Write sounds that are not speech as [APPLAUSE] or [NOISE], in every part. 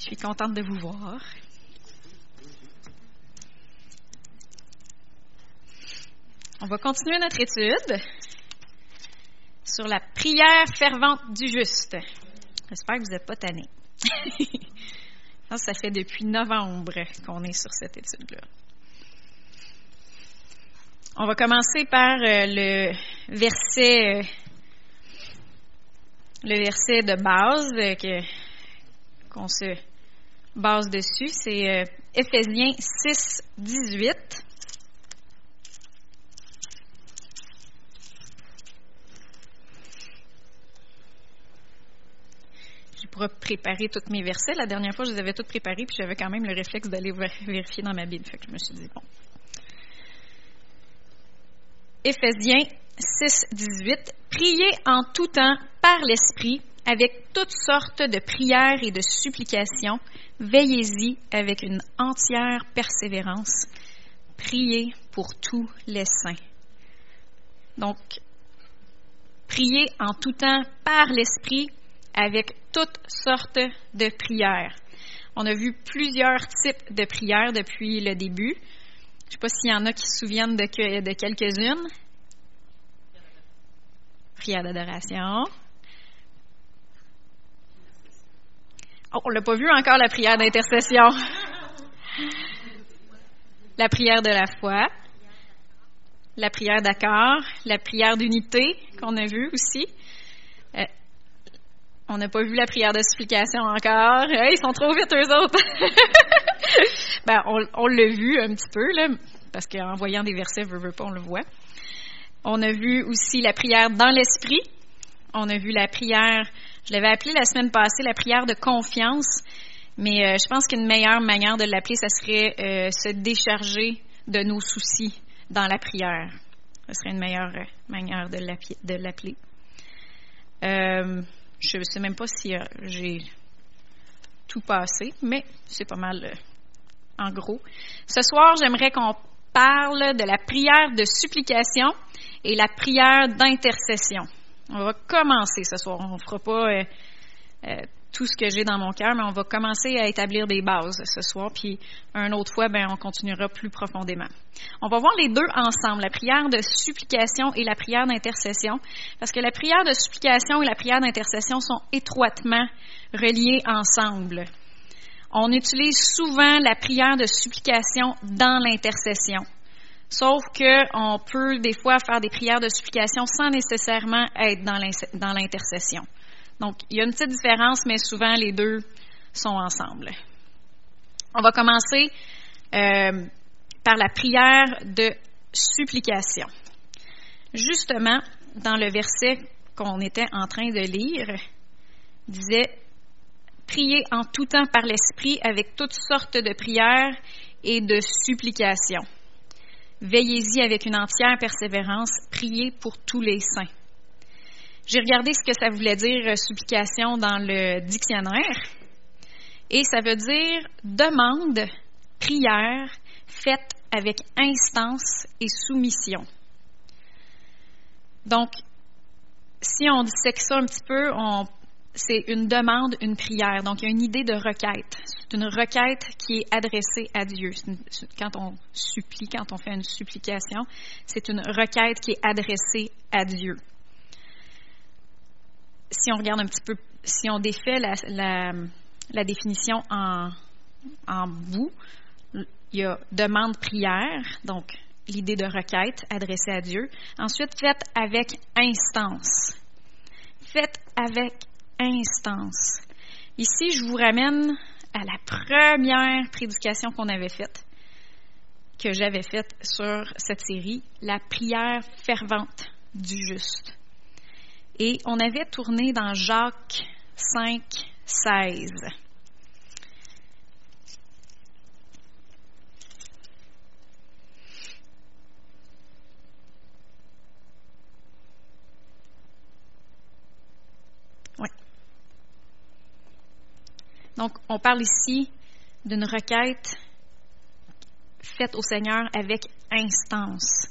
Je suis contente de vous voir. On va continuer notre étude sur la prière fervente du juste. J'espère que vous n'êtes pas tannés. [LAUGHS] ça fait depuis novembre qu'on est sur cette étude-là. On va commencer par euh, le verset, euh, le verset de base euh, qu'on se base dessus. C'est Éphésiens 6, 18. Je pourrais préparer tous mes versets. La dernière fois, je les avais tous préparés, puis j'avais quand même le réflexe d'aller vérifier dans ma Bible. Je me suis dit, bon, Éphésiens 6, 18. Priez en tout temps par l'Esprit avec toutes sortes de prières et de supplications. Veillez-y avec une entière persévérance. Priez pour tous les saints. Donc, priez en tout temps par l'Esprit avec toutes sortes de prières. On a vu plusieurs types de prières depuis le début. Je ne sais pas s'il y en a qui se souviennent de, quelques-unes. Prière d'adoration. Oh, on l'a pas vu encore, la prière d'intercession. La prière de la foi. La prière d'accord. La prière d'unité qu'on a vue aussi. Euh, on n'a pas vu la prière de supplication encore. ils sont trop vite, eux autres. [LAUGHS] ben, on, l'a vu un petit peu, là, parce qu'en voyant des versets, veut, veut pas, on le voit. On a vu aussi la prière dans l'esprit. On a vu la prière, je l'avais appelée la semaine passée, la prière de confiance. Mais euh, je pense qu'une meilleure manière de l'appeler, ce serait euh, se décharger de nos soucis dans la prière. Ce serait une meilleure manière de l'appeler. Euh, je ne sais même pas si euh, j'ai tout passé, mais c'est pas mal euh, en gros. Ce soir, j'aimerais qu'on parle de la prière de supplication et la prière d'intercession. On va commencer ce soir. On ne fera pas euh, tout ce que j'ai dans mon cœur, mais on va commencer à établir des bases ce soir, puis une autre fois, ben, on continuera plus profondément. On va voir les deux ensemble, la prière de supplication et la prière d'intercession, parce que la prière de supplication et la prière d'intercession sont étroitement reliées ensemble. On utilise souvent la prière de supplication dans l'intercession. Sauf qu'on peut des fois faire des prières de supplication sans nécessairement être dans l'intercession. Donc, il y a une petite différence, mais souvent les deux sont ensemble. On va commencer euh, par la prière de supplication. Justement, dans le verset qu'on était en train de lire, disait Priez en tout temps par l'Esprit avec toutes sortes de prières et de supplications. Veillez-y avec une entière persévérance, priez pour tous les saints. J'ai regardé ce que ça voulait dire euh, supplication dans le dictionnaire. Et ça veut dire demande, prière, faite avec instance et soumission. Donc, si on dissèque ça un petit peu, c'est une demande, une prière. Donc, il y a une idée de requête. C'est une requête qui est adressée à Dieu. quand on supplie, quand on fait une supplication, c'est une requête qui est adressée à Dieu si on regarde un petit peu, si on défait la, définition en, bout, il y a demande prière, donc l'idée de requête adressée à Dieu. Ensuite, faites avec instance. Faites avec instance. Ici, je vous ramène à la première prédication qu'on avait faite, que j'avais faite sur cette série, la prière fervente du juste. Et on avait tourné dans Jacques 5, 16. Oui. Donc, on parle ici d'une requête faite au Seigneur avec instance.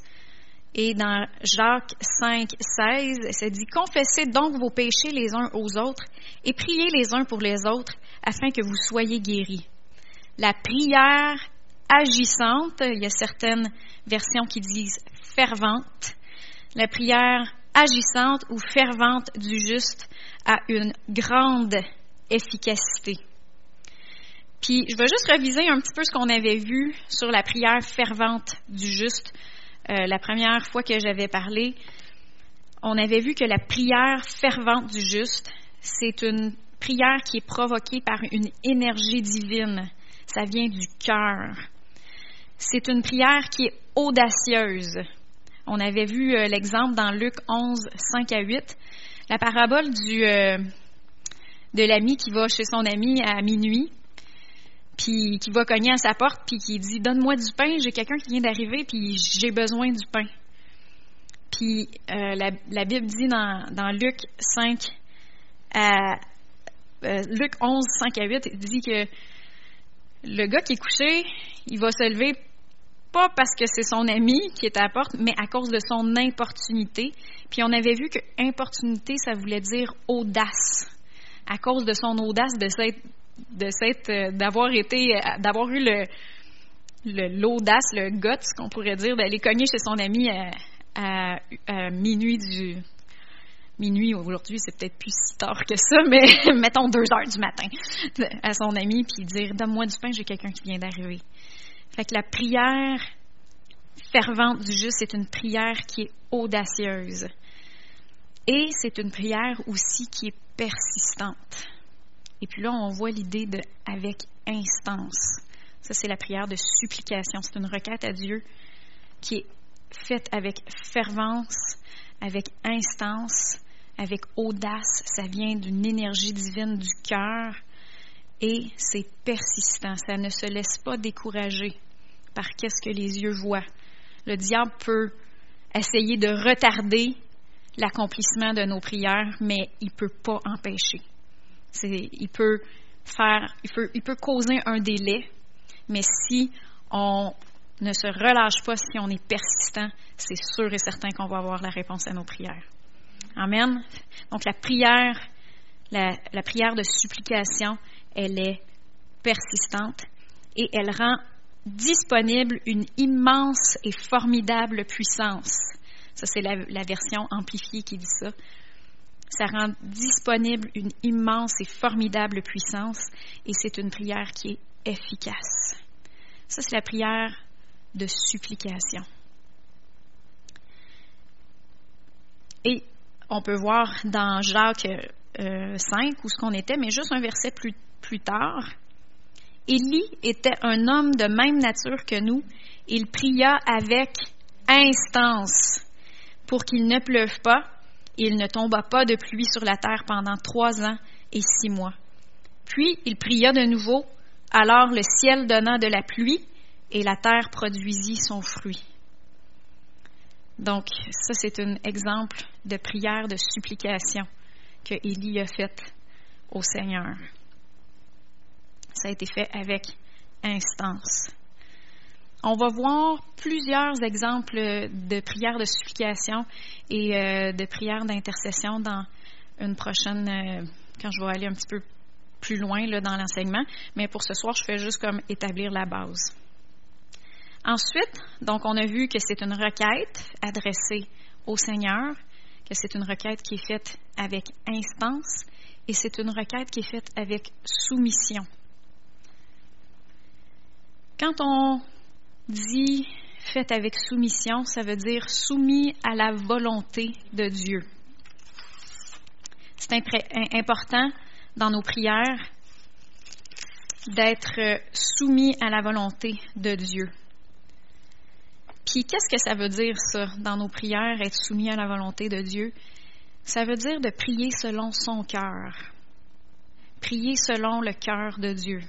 Et dans Jacques 5, 16, ça dit Confessez donc vos péchés les uns aux autres et priez les uns pour les autres afin que vous soyez guéris. La prière agissante, il y a certaines versions qui disent fervente. La prière agissante ou fervente du juste a une grande efficacité. Puis je vais juste reviser un petit peu ce qu'on avait vu sur la prière fervente du juste euh, la première fois que j'avais parlé. On avait vu que la prière fervente du juste, c'est une prière qui est provoquée par une énergie divine. Ça vient du cœur. C'est une prière qui est audacieuse. On avait vu euh, l'exemple dans Luc 11, 5 à 8. La parabole du, euh, de l'ami qui va chez son ami à minuit, puis qui va cogner à sa porte, puis qui dit Donne-moi du pain, j'ai quelqu'un qui vient d'arriver, puis j'ai besoin du pain. Puis euh, la, Bible dit dans, Luc 5 à Luc 11, 5 à 8, il dit que le gars qui est couché, il va se lever pas parce que c'est son ami qui est à la porte, mais à cause de son importunité. Puis on avait vu que importunité, ça voulait dire audace. À cause de son audace de s'être, de s'être, euh, d'avoir été, euh, d'avoir eu le, l'audace, le, guts, qu'on pourrait dire, d'aller cogner chez son ami à, minuit du, minuit aujourd'hui, c'est peut-être plus si tard que ça, mais [LAUGHS] mettons deux heures du matin à son ami, puis dire Donne-moi du pain, j'ai quelqu'un qui vient d'arriver. Fait que la prière fervente du juste, c'est une prière qui est audacieuse. Et c'est une prière aussi qui est persistante. Et puis là, on voit l'idée de avec instance. Ça, c'est la prière de supplication. C'est une requête à Dieu qui est faite avec fervence, avec instance, avec audace. Ça vient d'une énergie divine du cœur et c'est persistant. Ça ne se laisse pas décourager par qu'est-ce que les yeux voient. Le diable peut essayer de retarder l'accomplissement de nos prières, mais il ne peut pas empêcher. Il peut faire, il peut, causer un délai, mais si on ne se relâche pas, si on est persistant, c'est sûr et certain qu'on va avoir la réponse à nos prières. Amen. Donc la prière, la prière de supplication, elle est persistante et elle rend disponible une immense et formidable puissance. Ça, c'est la, version amplifiée qui dit ça. Ça rend disponible une immense et formidable puissance et c'est une prière qui est efficace. Ça, c'est la prière de supplication. Et on peut voir dans Jacques 5 euh, où ce qu'on était, mais juste un verset plus plus tard, Élie était un homme de même nature que nous. Il pria avec instance pour qu'il ne pleuve pas il ne tomba pas de pluie sur la terre pendant trois ans et six mois. Puis il pria de nouveau, alors le ciel donna de la pluie et la terre produisit son fruit. Donc, ça, c'est un exemple de prière de supplication que Élie a faite au Seigneur. Ça a été fait avec instance. On va voir plusieurs exemples de prières de supplication et euh, de prières d'intercession dans une prochaine, euh, quand je vais aller un petit peu plus loin dans l'enseignement. Mais pour ce soir, je fais juste comme établir la base. Ensuite, donc, on a vu que c'est une requête adressée au Seigneur, que c'est une requête qui est faite avec instance et c'est une requête qui est faite avec soumission. Quand on dit fait avec soumission, ça veut dire soumis à la volonté de Dieu. C'est important dans nos prières d'être soumis à la volonté de Dieu. Puis qu'est-ce que ça veut dire ça dans nos prières, être soumis à la volonté de Dieu? Ça veut dire de prier selon son cœur, prier selon le cœur de Dieu.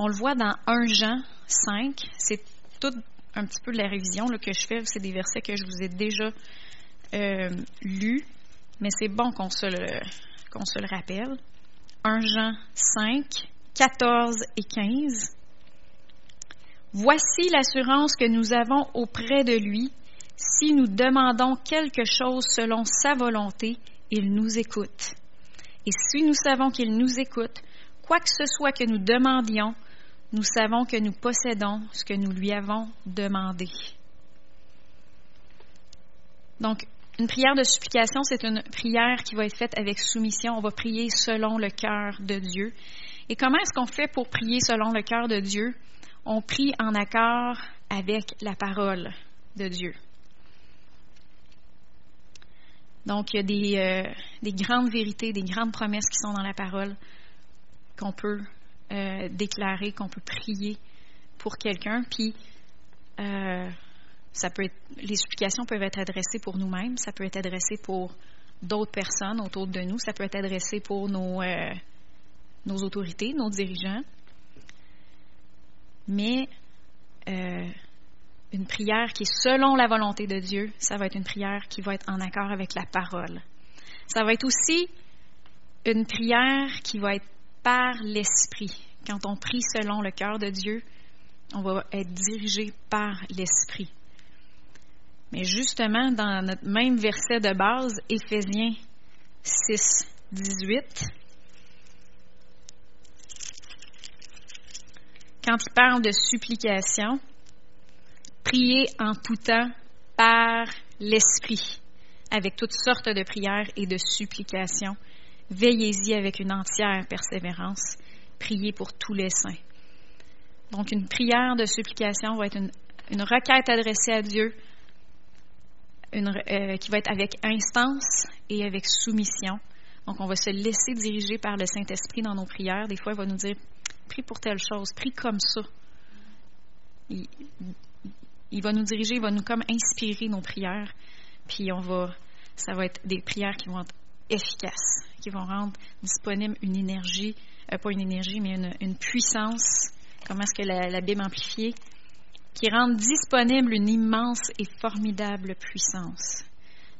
On le voit dans 1 Jean 5. C'est tout un petit peu de la révision que je fais. C'est des versets que je vous ai déjà euh, lus, mais c'est bon qu'on se, le, qu'on se le rappelle. 1 Jean 5, 14 et 15. Voici l'assurance que nous avons auprès de lui. Si nous demandons quelque chose selon sa volonté, il nous écoute. Et si nous savons qu'il nous écoute, quoi que ce soit que nous demandions, nous savons que nous possédons ce que nous lui avons demandé. Donc, une prière de supplication, c'est une prière qui va être faite avec soumission. On va prier selon le cœur de Dieu. Et comment est-ce qu'on fait pour prier selon le cœur de Dieu? On prie en accord avec la parole de Dieu. Donc, il y a des, euh, des, grandes vérités, des grandes promesses qui sont dans la parole qu'on peut euh, déclarer, qu'on peut prier pour quelqu'un. Puis, euh, ça peut être, les supplications peuvent être adressées pour nous-mêmes, ça peut être adressé pour d'autres personnes autour de nous, ça peut être adressé pour nos, nos autorités, nos dirigeants. Mais une prière qui est selon la volonté de Dieu, ça va être une prière qui va être en accord avec la parole. Ça va être aussi une prière qui va être par l'Esprit. Quand on prie selon le cœur de Dieu, on va être dirigé par l'Esprit. Mais justement, dans notre même verset de base, Éphésiens 6, 18, quand il parle de supplication, Priez en tout temps par l'Esprit, avec toutes sortes de prières et de supplications. Veillez-y avec une entière persévérance. Priez pour tous les saints. Donc, une prière de supplication va être une, requête adressée à Dieu euh, qui va être avec instance et avec soumission. Donc, on va se laisser diriger par le Saint-Esprit dans nos prières. Des fois, il va nous dire prie pour telle chose, prie comme ça. Il va nous diriger, il va nous comme inspirer nos prières. Puis on va, ça va être des prières qui vont être efficaces, qui vont rendre disponible une énergie, euh, pas une énergie, mais une, puissance. Comment est-ce que la, amplifiée? Qui rend disponible une immense et formidable puissance.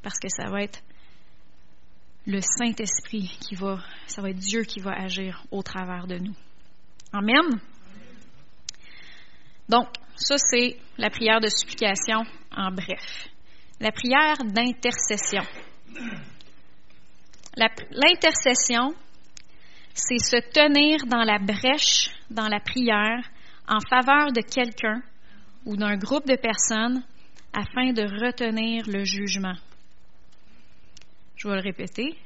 Parce que ça va être le Saint-Esprit qui va, ça va être Dieu qui va agir au travers de nous. Amen. Donc, ça, c'est la prière de supplication en bref. La prière d'intercession. L'intercession, c'est se tenir dans la brèche, dans la prière, en faveur de quelqu'un ou d'un groupe de personnes afin de retenir le jugement. Je vais le répéter.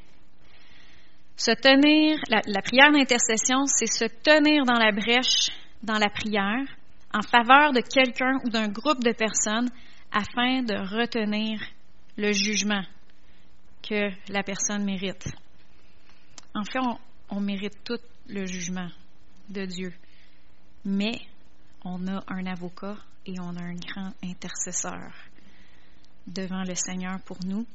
Se tenir, la, la prière d'intercession, c'est se tenir dans la brèche, dans la prière, en faveur de quelqu'un ou d'un groupe de personnes afin de retenir le jugement que la personne mérite. En fait, on, mérite tout le jugement de Dieu, mais on a un avocat et on a un grand intercesseur devant le Seigneur pour nous.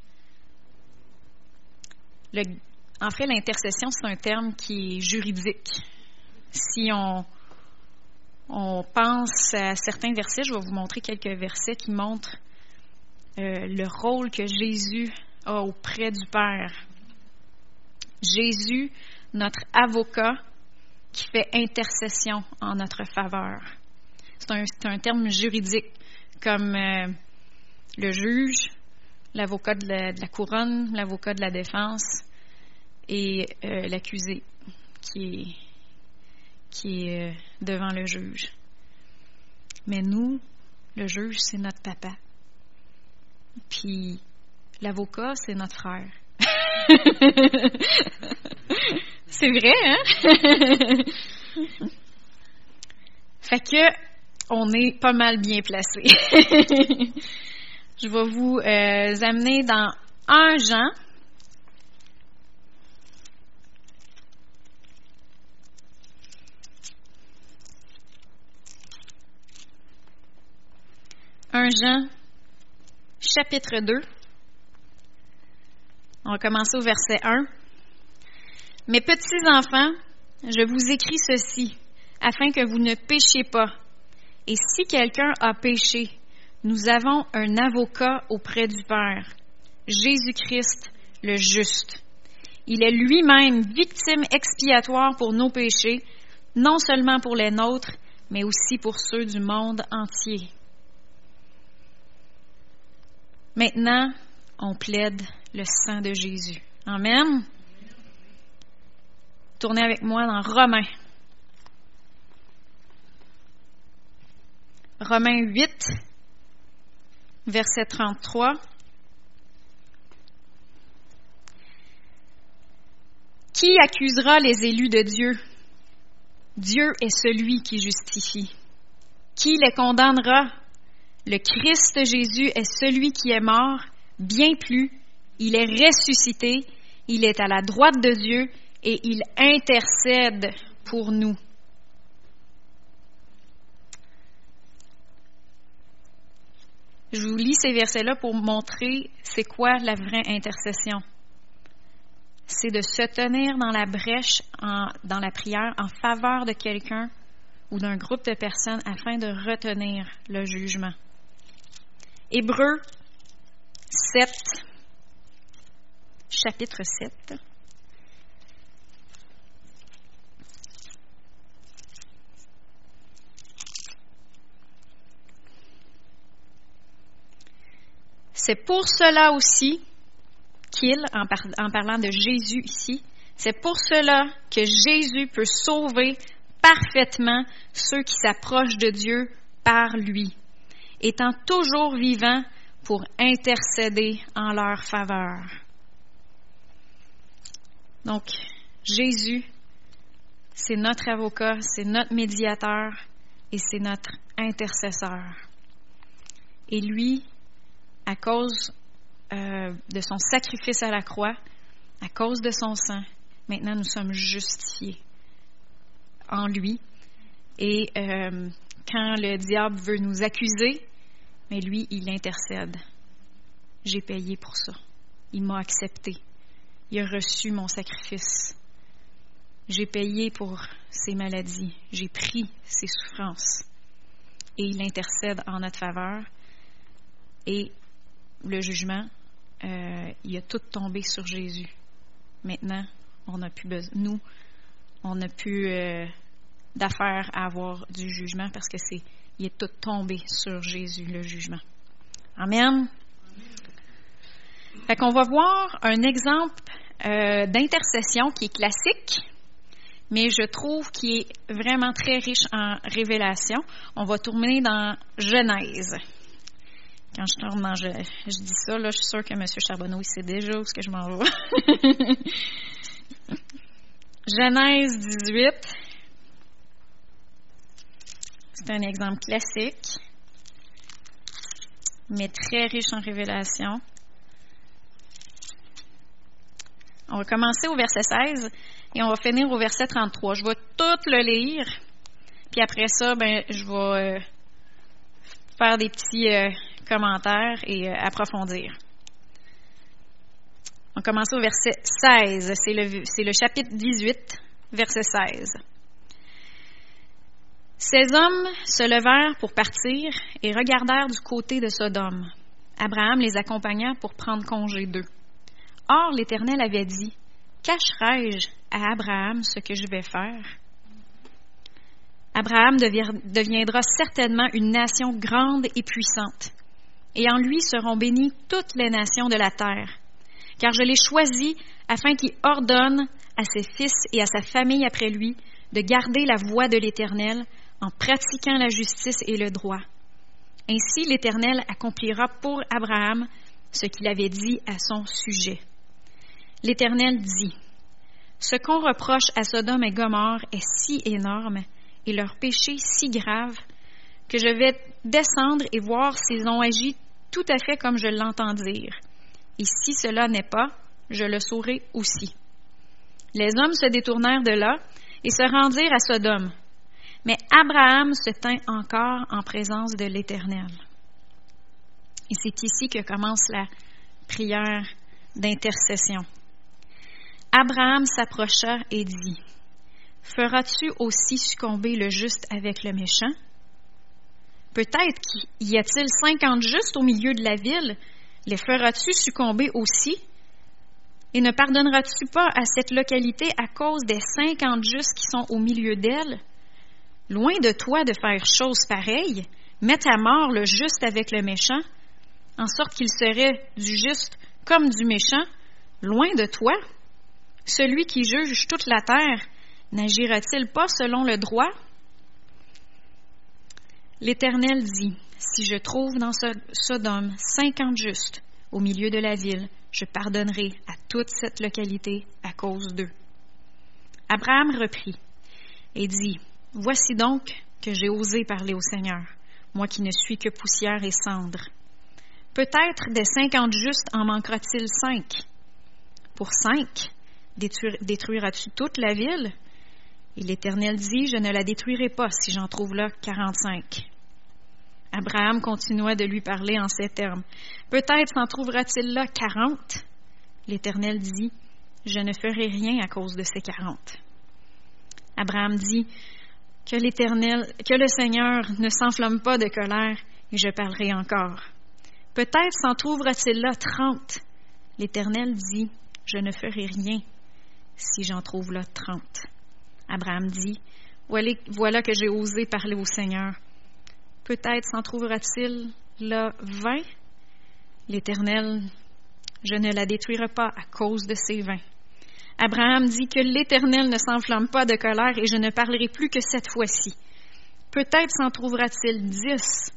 en fait, l'intercession, c'est un terme qui est juridique. Si on, on pense à certains versets. Je vais vous montrer quelques versets qui montrent euh, le rôle que Jésus auprès du Père. Jésus, notre avocat, qui fait intercession en notre faveur. C'est un, terme juridique, comme euh, le juge, l'avocat de, la, couronne, l'avocat de la défense et euh, l'accusé, qui qui est euh, devant le juge. Mais nous, le juge, c'est notre papa. Puis l'avocat, c'est notre frère. [LAUGHS] c'est vrai, hein? [LAUGHS] fait que on est pas mal bien placé. [LAUGHS] Je vais vous euh, amener dans un Jean 1 Jean, chapitre 2. On va commencer au verset 1. Mes petits enfants, je vous écris ceci, afin que vous ne péchiez pas. Et si quelqu'un a péché, nous avons un avocat auprès du Père, Jésus-Christ le juste. Il est lui-même victime expiatoire pour nos péchés, non seulement pour les nôtres, mais aussi pour ceux du monde entier. Maintenant, on plaide le sang de Jésus. Amen. tourner avec moi dans Romains. Romains 8, verset 33. Qui accusera les élus de Dieu? Dieu est celui qui justifie. Qui les condamnera? Le Christ Jésus est celui qui est mort, bien plus, il est ressuscité, il est à la droite de Dieu et il intercède pour nous. Je vous lis ces versets-là pour montrer c'est quoi la vraie intercession. C'est de se tenir dans la brèche dans la prière en faveur de quelqu'un ou d'un groupe de personnes afin de retenir le jugement. Hébreu 7, chapitre 7. C'est pour cela aussi qu'il, en, en parlant de Jésus ici, c'est pour cela que Jésus peut sauver parfaitement ceux qui s'approchent de Dieu par lui, étant toujours vivant pour intercéder en leur faveur. Donc, Jésus, c'est notre avocat, c'est notre médiateur et c'est notre intercesseur. Et lui, à cause euh, de son sacrifice à la croix, à cause de son sang, maintenant nous sommes justifiés en lui. Et euh, quand le diable veut nous accuser, mais lui, il intercède. J'ai payé pour ça. Il m'a accepté. Il a reçu mon sacrifice. J'ai payé pour ses maladies. J'ai pris ses souffrances. Et il intercède en notre faveur. Et le jugement, euh, il a tout tombé sur Jésus. Maintenant, on plus besoin. Nous, on n'a plus euh, d'affaires à avoir du jugement parce que c'est, il est tout tombé sur Jésus, le jugement. Amen. Fait qu'on va voir un exemple euh, d'intercession qui est classique, mais je trouve qui est vraiment très riche en révélation. On va tourner dans Genèse. Quand je tourne dans je, je dis ça, là, je suis sûre que M. Charbonneau, il sait déjà où ce que je m'en vais. [LAUGHS] Genèse 18. C'est un exemple classique, mais très riche en révélation. On va commencer au verset 16 et on va finir au verset 33. Je vais tout le lire, puis après ça, ben, je vais euh, faire des petits euh, commentaires et euh, approfondir. On commence au verset 16. C'est le, c'est le chapitre 18, verset 16. Ces hommes se levèrent pour partir et regardèrent du côté de Sodome. Abraham les accompagna pour prendre congé d'eux. Or, l'Éternel avait dit, Cacherai-je à Abraham ce que je vais faire? Abraham deviendra certainement une nation grande et puissante et en lui seront bénies toutes les nations de la terre. Car je l'ai choisi afin qu'il ordonne à ses fils et à sa famille après lui de garder la voie de l'Éternel en pratiquant la justice et le droit. Ainsi l'Éternel accomplira pour Abraham ce qu'il avait dit à son sujet. L'Éternel dit, Ce qu'on reproche à Sodome et Gomorre est si énorme et leur péché si grave que je vais descendre et voir s'ils ont agi tout à fait comme je l'entends dire. Et si cela n'est pas, je le saurai aussi. Les hommes se détournèrent de là et se rendirent à Sodome. Mais Abraham se tint encore en présence de l'Éternel. Et c'est ici que commence la prière d'intercession. Abraham s'approcha et dit, Feras-tu aussi succomber le juste avec le méchant? Peut-être y a-t-il cinquante justes au milieu de la ville. Les feras-tu succomber aussi? Et ne pardonneras-tu pas à cette localité à cause des cinquante justes qui sont au milieu d'elle? Loin de toi de faire chose pareille, mets à mort le juste avec le méchant, en sorte qu'il serait du juste comme du méchant, loin de toi. Celui qui juge toute la terre n'agira-t-il pas selon le droit? L'Éternel dit, Si je trouve dans Sodome cinquante justes au milieu de la ville, je pardonnerai à toute cette localité à cause d'eux. Abraham reprit et dit, Voici donc que j'ai osé parler au Seigneur, moi qui ne suis que poussière et cendre. Peut-être des cinquante justes en manquera-t-il cinq. Pour cinq, détruiras-tu toute la ville? Et l'Éternel dit, Je ne la détruirai pas si j'en trouve là quarante-cinq. Abraham continua de lui parler en ces termes. Peut-être s'en trouvera-t-il là quarante? L'Éternel dit, Je ne ferai rien à cause de ces quarante. Abraham dit, Que l'Éternel, que le Seigneur ne s'enflamme pas de colère, et je parlerai encore. Peut-être s'en trouvera-t-il là trente? L'Éternel dit, Je ne ferai rien si j'en trouve là trente. Abraham dit, voilà, que j'ai osé parler au Seigneur. Peut-être s'en trouvera-t-il là vingt? L'Éternel, je ne la détruirai pas à cause de ces vingt. Abraham dit que l'Éternel ne s'enflamme pas de colère et je ne parlerai plus que cette fois-ci. Peut-être s'en trouvera-t-il dix?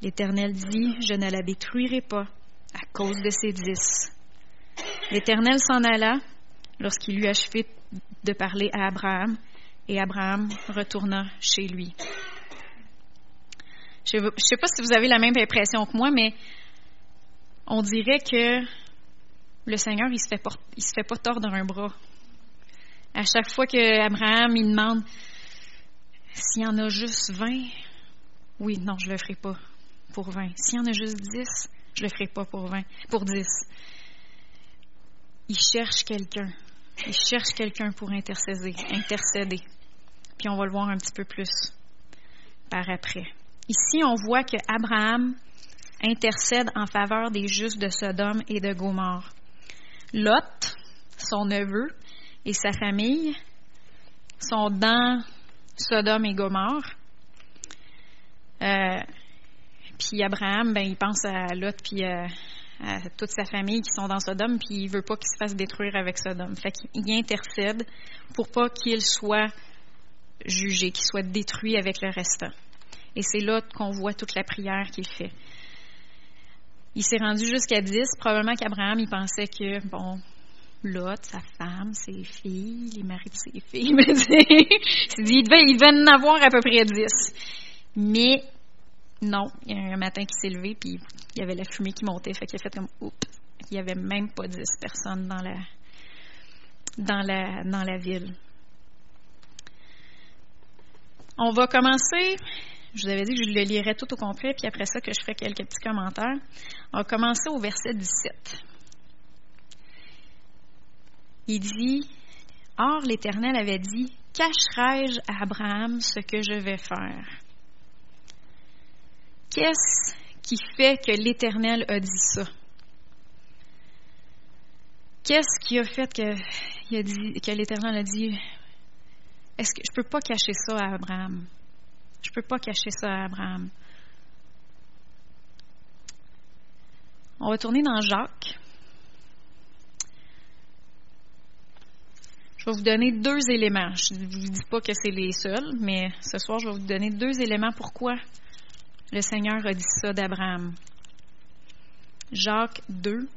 L'Éternel dit, je ne la détruirai pas à cause de ces dix. L'Éternel s'en alla lorsqu'il eut achevé de parler à Abraham, et Abraham retourna chez lui. Je ne sais pas si vous avez la même impression que moi, mais on dirait que le Seigneur, il se fait se fait pas tordre un bras. À chaque fois que Abraham il demande s'il y en a juste 20, oui, non, je le ferai pas pour 20. S'il y en a juste 10, je le ferai pas pour 20, pour 10. Il cherche quelqu'un il cherche quelqu'un pour intercéder, intercéder. Puis on va le voir un petit peu plus par après. Ici, on voit que Abraham intercède en faveur des justes de Sodome et de Gomorre. Lot, son neveu et sa famille sont dans Sodome et Gomorre. Euh, puis Abraham, ben, il pense à Lot puis à, à toute sa famille qui sont dans Sodome, puis il veut pas qu'il se fasse détruire avec Sodome. Fait qu'il intercède pour pas qu'il soit jugé, qu'il soit détruit avec le restant. Et c'est là qu'on voit toute la prière qu'il fait. Il s'est rendu jusqu'à 10. Probablement qu'Abraham, il pensait que, bon, Lot, sa femme, ses filles, les maris de ses filles, [LAUGHS] il, dit, il, devait, il devait en avoir à peu près 10. Mais non, il y a un matin qui s'est levé, puis il y avait la fumée qui montait, fait qu'il a fait comme oups. Il n'y avait même pas 10 personnes dans la, dans la, dans la ville. On va commencer. Je vous avais dit que je le lirais tout au complet, puis après ça, que je ferai quelques petits commentaires. On va commencer au verset 17. Il dit Or, l'Éternel avait dit Cacherai-je à Abraham ce que je vais faire Qu'est-ce qui fait que l'Éternel a dit ça? Qu'est-ce qui a fait que, l'Éternel a dit Est-ce que je ne peux pas cacher ça à Abraham? Je peux pas cacher ça à Abraham. On va tourner dans Jacques. Je vais vous donner deux éléments. Je ne vous dis pas que c'est les seuls, mais ce soir, je vais vous donner deux éléments pourquoi le Seigneur a dit ça d'Abraham. Jacques 2.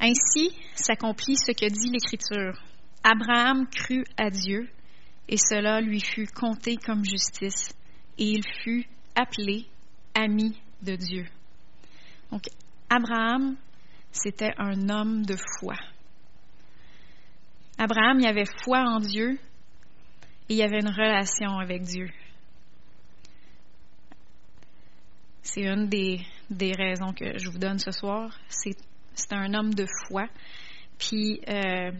Ainsi s'accomplit ce que dit l'Écriture. Abraham crut à Dieu, et cela lui fut compté comme justice, et il fut appelé ami de Dieu. Donc, Abraham c'était un homme de foi. Abraham, il avait foi en Dieu et il avait une relation avec Dieu. C'est une des, des, raisons que je vous donne ce soir. C'est un homme de foi. Puis, euh,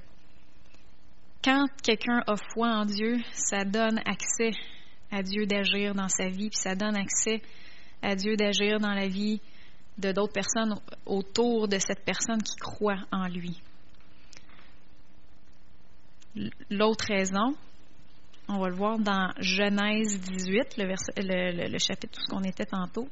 quand quelqu'un a foi en Dieu, ça donne accès à Dieu d'agir dans sa vie, puis ça donne accès à Dieu d'agir dans la vie de d'autres personnes autour de cette personne qui croit en lui. L'autre raison, On va le voir dans Genèse 18, le, le, le chapitre, tout ce qu'on était tantôt.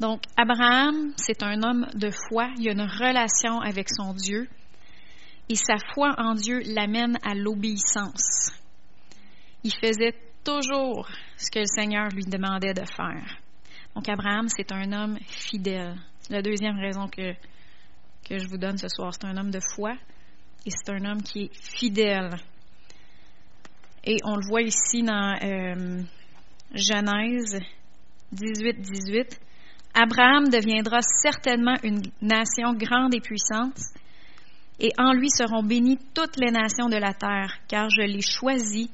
Donc, Abraham, c'est un homme de foi. Il a une relation avec son Dieu. Et sa foi en Dieu l'amène à l'obéissance. Il faisait toujours ce que le Seigneur lui demandait de faire. Donc, Abraham, c'est un homme fidèle. La deuxième raison que, que je vous donne ce soir, c'est un homme de foi et c'est un homme qui est fidèle. Et on le voit ici dans euh, Genèse 18, 18. Abraham deviendra certainement une nation grande et puissante, et en lui seront bénies toutes les nations de la terre, car je l'ai choisi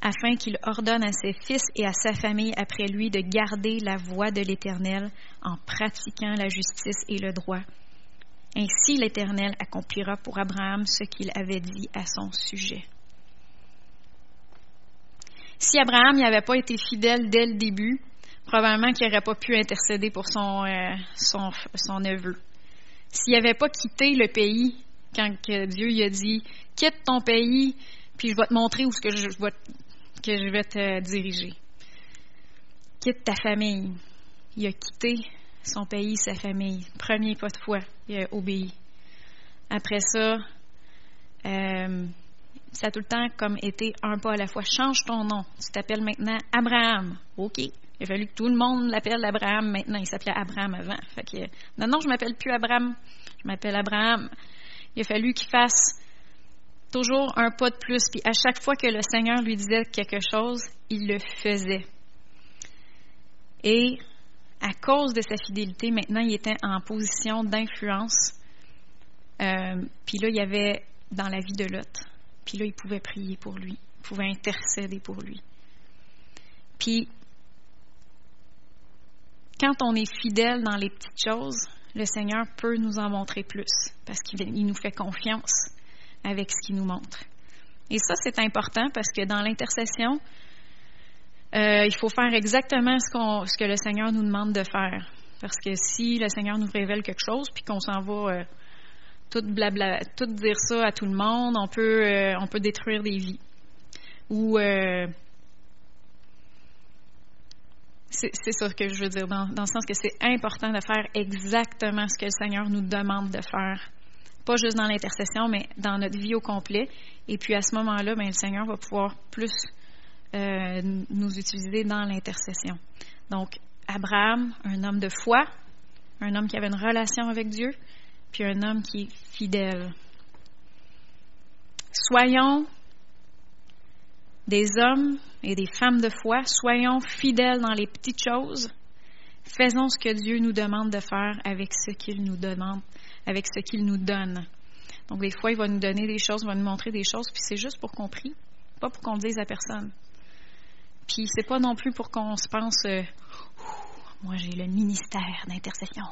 afin qu'il ordonne à ses fils et à sa famille après lui de garder la voie de l'Éternel en pratiquant la justice et le droit. Ainsi l'Éternel accomplira pour Abraham ce qu'il avait dit à son sujet. Si Abraham n'avait pas été fidèle dès le début, probablement qu'il n'aurait pas pu intercéder pour son, euh, son, son, neveu. S'il n'avait pas quitté le pays quand Dieu lui a dit quitte ton pays, puis je vais te montrer où je vais te diriger. Quitte ta famille. Il a quitté son pays, sa famille. Premier pas de foi, il a obéi. Après ça, euh, ça a tout le temps comme été un pas à la fois. Change ton nom. Tu t'appelles maintenant Abraham. OK. Il a fallu que tout le monde l'appelle Abraham maintenant. Il s'appelait Abraham avant. Fait non, non, je m'appelle plus Abraham. Je m'appelle Abraham. Il a fallu qu'il fasse toujours un pas de plus. Puis à chaque fois que le Seigneur lui disait quelque chose, il le faisait. Et à cause de sa fidélité, maintenant, il était en position d'influence. Euh, puis là, il y avait dans la vie de Lot. Puis là, il pouvait prier pour lui. Il pouvait intercéder pour lui. Puis quand on est fidèle dans les petites choses, le Seigneur peut nous en montrer plus parce qu'il nous fait confiance avec ce qu'il nous montre. Et ça, c'est important parce que dans l'intercession, euh, il faut faire exactement ce, que le Seigneur nous demande de faire. Parce que si le Seigneur nous révèle quelque chose, puis qu'on s'en va euh, tout blabla, tout dire ça à tout le monde, on peut, euh, on peut détruire des vies. Ou c'est ça que je veux dire, dans, le sens que c'est important de faire exactement ce que le Seigneur nous demande de faire. Pas juste dans l'intercession, mais dans notre vie au complet. Et puis à ce moment-là, ben, le Seigneur va pouvoir plus euh, nous utiliser dans l'intercession. Donc, Abraham, un homme de foi, un homme qui avait une relation avec Dieu, puis un homme qui est fidèle. Soyons des hommes et des femmes de foi, soyons fidèles dans les petites choses. Faisons ce que Dieu nous demande de faire avec ce qu'il nous demande, avec ce qu'il nous donne. Donc, des fois, il va nous donner des choses, il va nous montrer des choses, puis c'est juste pour qu'on prie, pas pour qu'on le dise à personne. Puis, c'est pas non plus pour qu'on se pense, euh, moi, j'ai le ministère d'intercession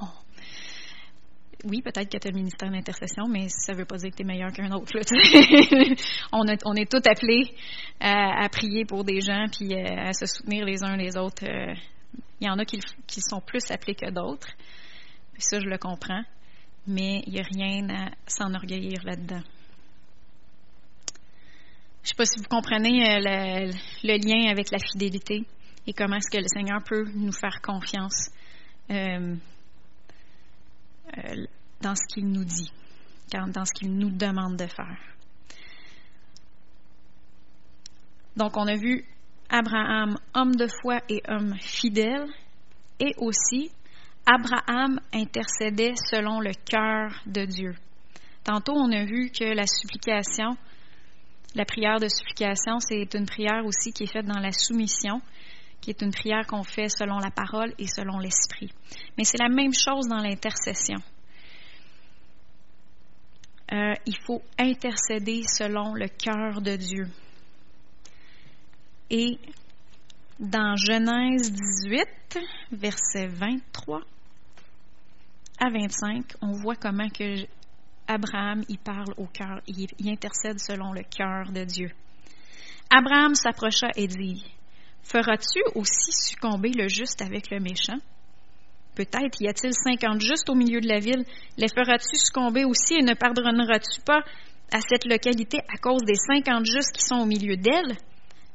oui, peut-être que tu as le ministère d'intercession, mais ça ne veut pas dire que tu es meilleur qu'un autre. [LAUGHS] on, est tous appelés à, prier pour des gens puis euh, à, se soutenir les uns les autres. Euh, il y en a qui, sont plus appelés que d'autres. Ça, je le comprends. Mais il n'y a rien à s'enorgueillir là-dedans. Je ne sais pas si vous comprenez euh, le, lien avec la fidélité et comment est-ce que le Seigneur peut nous faire confiance. Dans ce qu'il nous dit, dans ce qu'il nous demande de faire. Donc, on a vu Abraham, homme de foi et homme fidèle, et aussi Abraham intercédait selon le cœur de Dieu. Tantôt, on a vu que la supplication, la prière de supplication, c'est une prière aussi qui est faite dans la soumission, qui est une prière qu'on fait selon la parole et selon l'esprit. Mais c'est la même chose dans l'intercession. Euh, il faut intercéder selon le cœur de Dieu. Et dans Genèse 18, versets 23 à 25, on voit comment que Abraham y parle au cœur, il intercède selon le cœur de Dieu. Abraham s'approcha et dit Feras-tu aussi succomber le juste avec le méchant? Peut-être y a-t-il cinquante justes au milieu de la ville. Les feras-tu succomber aussi et ne pardonneras-tu pas à cette localité à cause des cinquante justes qui sont au milieu d'elle?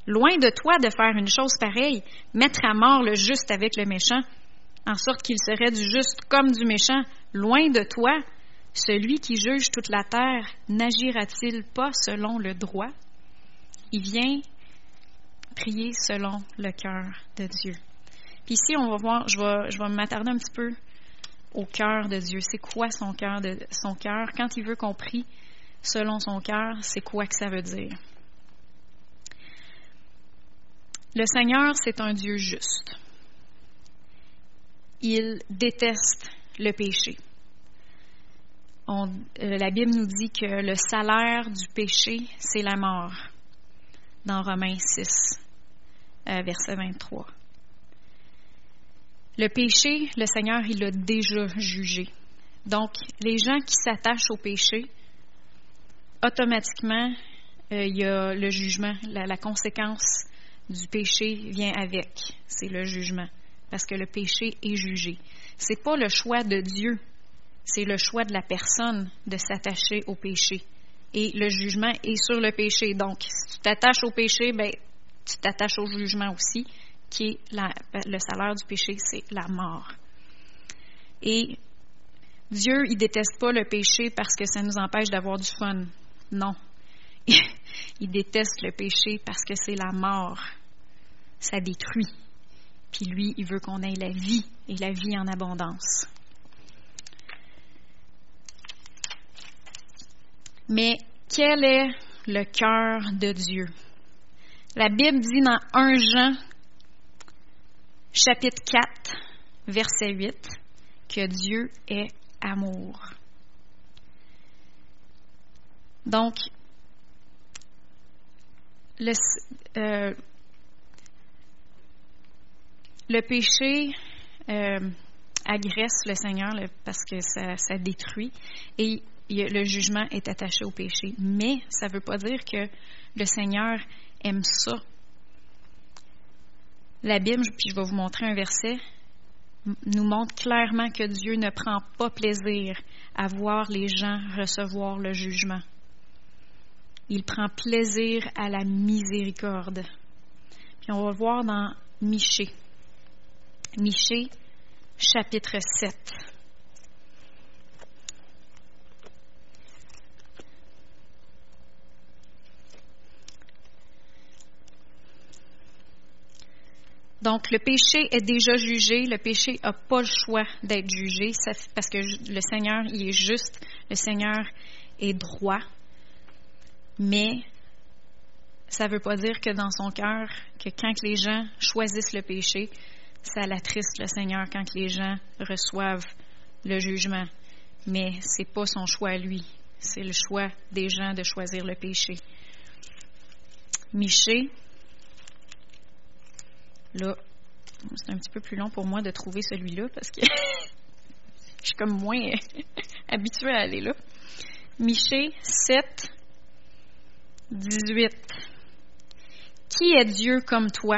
Loin de toi de faire une chose pareille, mettre à mort le juste avec le méchant, en sorte qu'il serait du juste comme du méchant. Loin de toi, celui qui juge toute la terre n'agira-t-il pas selon le droit? Il vient prier selon le cœur de Dieu. Puis ici, on va voir, je vais, je vais m'attarder un petit peu au cœur de Dieu. C'est quoi son cœur de son cœur? Quand il veut qu'on prie selon son cœur, c'est quoi que ça veut dire? Le Seigneur, c'est un Dieu juste. Il déteste le péché. On, euh, la Bible nous dit que le salaire du péché, c'est la mort, dans Romains 6, euh, verset 23. Le péché, le Seigneur, il l'a déjà jugé. Donc, les gens qui s'attachent au péché, automatiquement, euh, il y a le jugement, la, conséquence du péché vient avec, c'est le jugement, parce que le péché est jugé. C'est pas le choix de Dieu, c'est le choix de la personne de s'attacher au péché. Et le jugement est sur le péché. Donc, si tu t'attaches au péché, ben, tu t'attaches au jugement aussi qui est le salaire du péché, c'est la mort. Et Dieu, il déteste pas le péché parce que ça nous empêche d'avoir du fun. Non. [LAUGHS] il déteste le péché parce que c'est la mort. Ça détruit. Puis lui, il veut qu'on ait la vie et la vie en abondance. Mais quel est le cœur de Dieu? La Bible dit dans 1 Jean chapitre 4, verset 8, que Dieu est amour. Donc, le, euh, le péché euh, agresse le Seigneur parce que ça, ça détruit et le jugement est attaché au péché. Mais ça ne veut pas dire que le Seigneur aime ça la Bible, puis je vais vous montrer un verset, nous montre clairement que Dieu ne prend pas plaisir à voir les gens recevoir le jugement. Il prend plaisir à la miséricorde. Puis on va voir dans Michée. Michée, chapitre 7. Donc, le péché est déjà jugé. Le péché n'a pas le choix d'être jugé parce que le Seigneur, il est juste. Le Seigneur est droit. Mais ça ne veut pas dire que dans son cœur, que quand les gens choisissent le péché, ça l'attriste le Seigneur quand les gens reçoivent le jugement. Mais ce n'est pas son choix à lui. C'est le choix des gens de choisir le péché. Michée, Là, c'est un petit peu plus long pour moi de trouver celui-là parce que [LAUGHS] je suis comme moins [LAUGHS] habituée à aller là. Michée 7, 18. Qui est Dieu comme toi,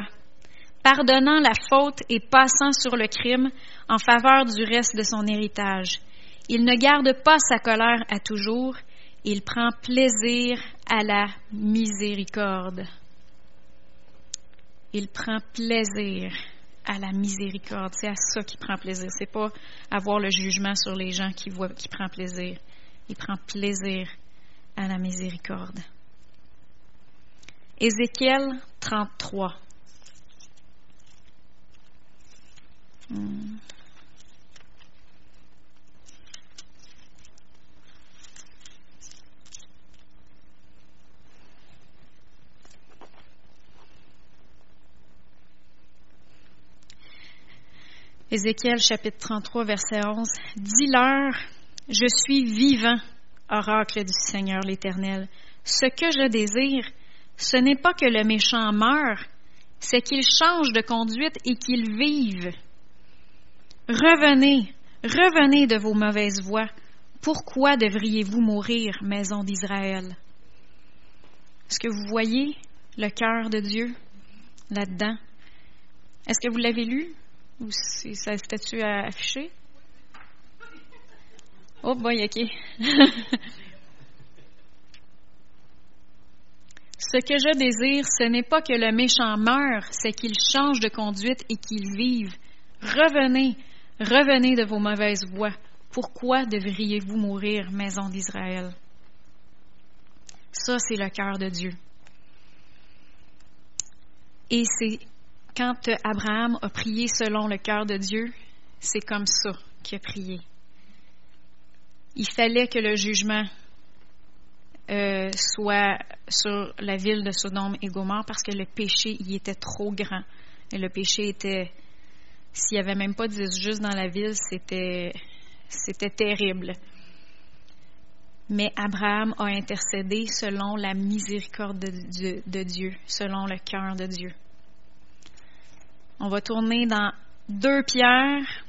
pardonnant la faute et passant sur le crime en faveur du reste de son héritage? Il ne garde pas sa colère à toujours, il prend plaisir à la miséricorde. Il prend plaisir à la miséricorde. C'est à ça qu'il prend plaisir. C'est pas avoir le jugement sur les gens qui voient, qui prend plaisir. Il prend plaisir à la miséricorde. Ézéchiel 33. Ézéchiel chapitre 33, verset 11. Dis-leur, je suis vivant, oracle du Seigneur l'Éternel. Ce que je désire, ce n'est pas que le méchant meure, c'est qu'il change de conduite et qu'il vive. Revenez, revenez de vos mauvaises voies. Pourquoi devriez-vous mourir, maison d'Israël? Est-ce que vous voyez le cœur de Dieu là-dedans? Est-ce que vous l'avez lu? Ou ça statut affiché? Oh boy, ok. [LAUGHS] ce que je désire, ce n'est pas que le méchant meure, c'est qu'il change de conduite et qu'il vive. Revenez, revenez de vos mauvaises voies. Pourquoi devriez-vous mourir, maison d'Israël? Ça, c'est le cœur de Dieu. Et c'est quand Abraham a prié selon le cœur de Dieu, c'est comme ça qu'il a prié. Il fallait que le jugement euh, soit sur la ville de Sodome et Gomorre parce que le péché y était trop grand. Et le péché était, s'il n'y avait même pas de dans la ville, c'était, c'était terrible. Mais Abraham a intercédé selon la miséricorde de Dieu, selon le cœur de Dieu. On va tourner dans deux pierres.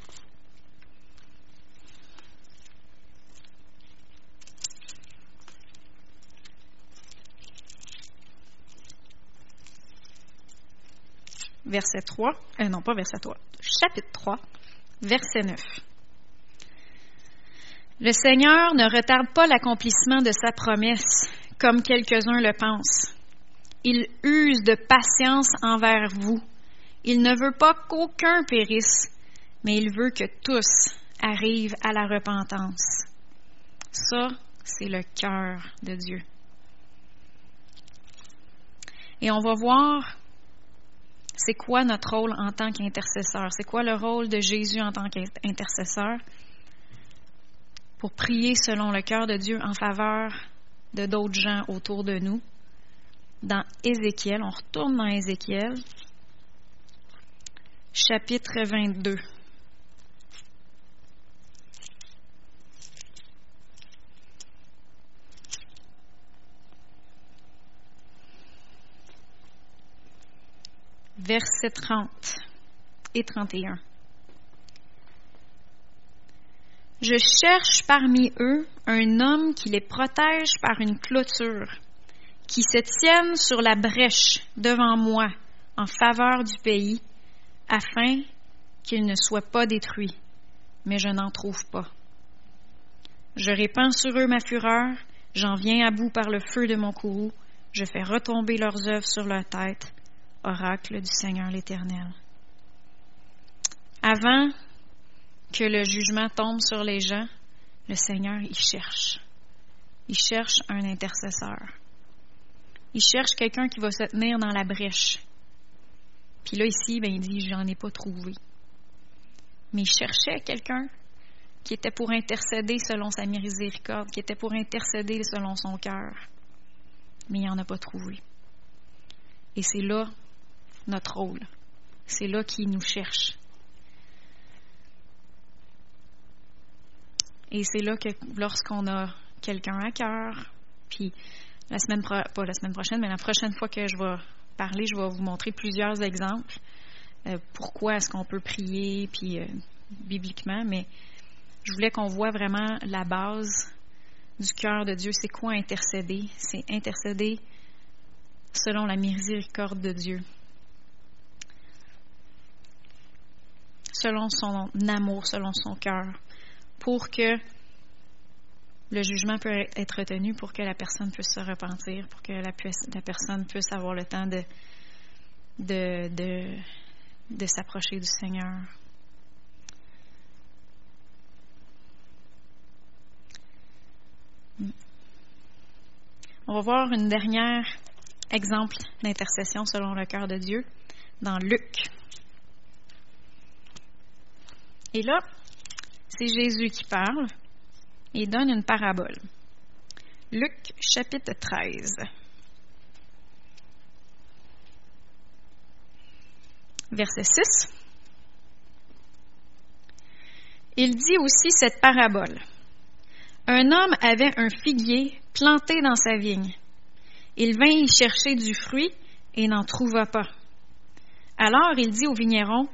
Verset 3, euh, non pas verset 3, chapitre 3, verset 9. Le Seigneur ne retarde pas l'accomplissement de sa promesse, comme quelques-uns le pensent. Il use de patience envers vous, il ne veut pas qu'aucun périsse, mais il veut que tous arrivent à la repentance. Ça, c'est le cœur de Dieu. Et on va voir c'est quoi notre rôle en tant qu'intercesseur, c'est quoi le rôle de Jésus en tant qu'intercesseur? Pour prier selon le cœur de Dieu en faveur de d'autres gens autour de nous. Dans Ézéchiel, on retourne dans Ézéchiel, chapitre 22. Versets 30 et 31. Je cherche parmi eux un homme qui les protège par une clôture, qui se tienne sur la brèche devant moi en faveur du pays afin qu'ils ne soient pas détruits, mais je n'en trouve pas. Je répands sur eux ma fureur, j'en viens à bout par le feu de mon courroux, je fais retomber leurs œuvres sur leur tête, oracle du Seigneur l'Éternel. Avant que le jugement tombe sur les gens, le Seigneur, il cherche. Il cherche un intercesseur. Il cherche quelqu'un qui va se tenir dans la brèche, puis là, ici, ben, il dit, j'en ai pas trouvé. Mais il cherchait quelqu'un qui était pour intercéder selon sa miséricorde, qui était pour intercéder selon son cœur. Mais il n'en a pas trouvé. Et c'est là notre rôle. C'est là qu'il nous cherche. Et c'est là que lorsqu'on a quelqu'un à cœur, puis la semaine pas la semaine prochaine, mais la prochaine fois que je vais parler, je vais vous montrer plusieurs exemples. Euh, pourquoi est-ce qu'on peut prier, puis euh, bibliquement, mais je voulais qu'on voit vraiment la base du cœur de Dieu. C'est quoi intercéder? C'est intercéder selon la miséricorde de Dieu. Selon son amour, selon son cœur, pour que le jugement peut être retenu pour que la personne puisse se repentir, pour que la, personne puisse avoir le temps de, de, de, de s'approcher du Seigneur. On va voir une dernière exemple d'intercession selon le cœur de Dieu dans Luc. Et là, c'est Jésus qui parle et donne une parabole. Luc chapitre 13. Verset 6. Il dit aussi cette parabole. Un homme avait un figuier planté dans sa vigne. Il vint y chercher du fruit et n'en trouva pas. Alors il dit au vigneron,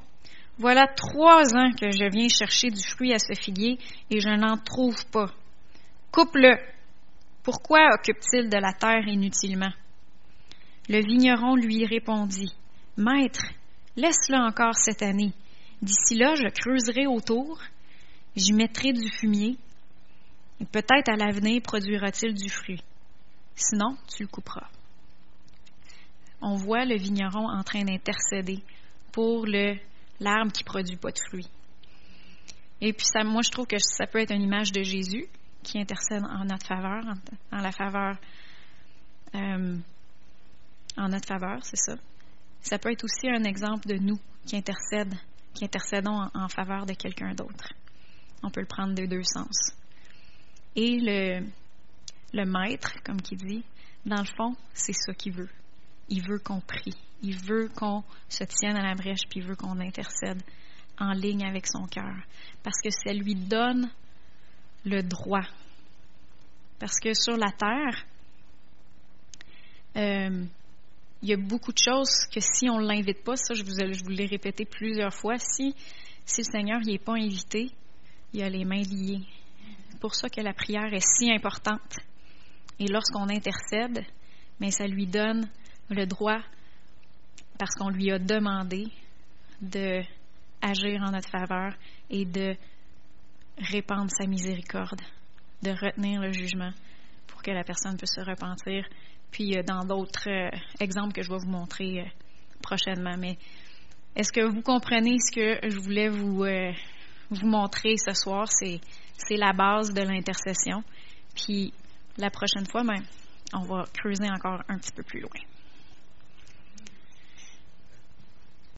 voilà trois ans que je viens chercher du fruit à ce figuier et je n'en trouve pas. Coupe-le. Pourquoi occupe-t-il de la terre inutilement? Le vigneron lui répondit, Maître, Laisse-le encore cette année. D'ici là, je creuserai autour, j'y mettrai du fumier, et peut-être à l'avenir produira-t-il du fruit. Sinon, tu le couperas. On voit le vigneron en train d'intercéder pour le l'arbre qui produit pas de fruits. Et puis ça, moi je trouve que ça peut être une image de Jésus qui intercède en notre faveur, en, la faveur, euh, en notre faveur, c'est ça. Ça peut être aussi un exemple de nous qui intercèdent, qui intercédons en, faveur de quelqu'un d'autre. On peut le prendre de deux sens. Et le, le maître, comme qui dit, dans le fond, c'est ça qu'il veut. Il veut qu'on prie. Il veut qu'on se tienne à la brèche, puis il veut qu'on intercède en ligne avec son cœur. Parce que ça lui donne le droit. Parce que sur la terre, euh, il y a beaucoup de choses que si on ne l'invite pas, ça je vous, je l'ai répété plusieurs fois, si, si le Seigneur n'y est pas invité, il a les mains liées. C'est pour ça que la prière est si importante. Et lorsqu'on intercède, mais ça lui donne le droit, parce qu'on lui a demandé de agir en notre faveur et de répandre sa miséricorde, de retenir le jugement pour que la personne puisse se repentir. Puis euh, dans d'autres euh, exemples que je vais vous montrer euh, prochainement. Mais est-ce que vous comprenez ce que je voulais vous, montrer ce soir? C'est, c'est la base de l'intercession. Puis la prochaine fois, ben, on va creuser encore un petit peu plus loin.